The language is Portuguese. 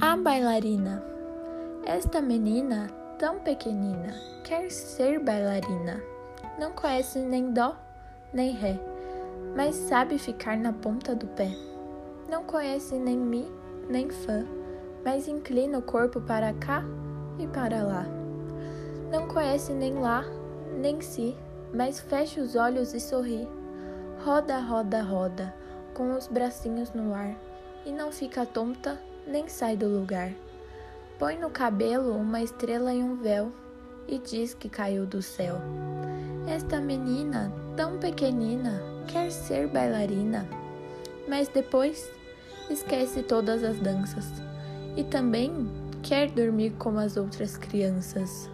A bailarina. Esta menina, tão pequenina, quer ser bailarina. Não conhece nem dó, nem ré, mas sabe ficar na ponta do pé. Não conhece nem mi, nem fã, mas inclina o corpo para cá e para lá. Não conhece nem lá, nem si, mas fecha os olhos e sorri. Roda, roda, roda, com os bracinhos no ar, e não fica tonta nem sai do lugar. Põe no cabelo uma estrela e um véu e diz que caiu do céu. Esta menina, tão pequenina, quer ser bailarina, mas depois esquece todas as danças e também quer dormir como as outras crianças.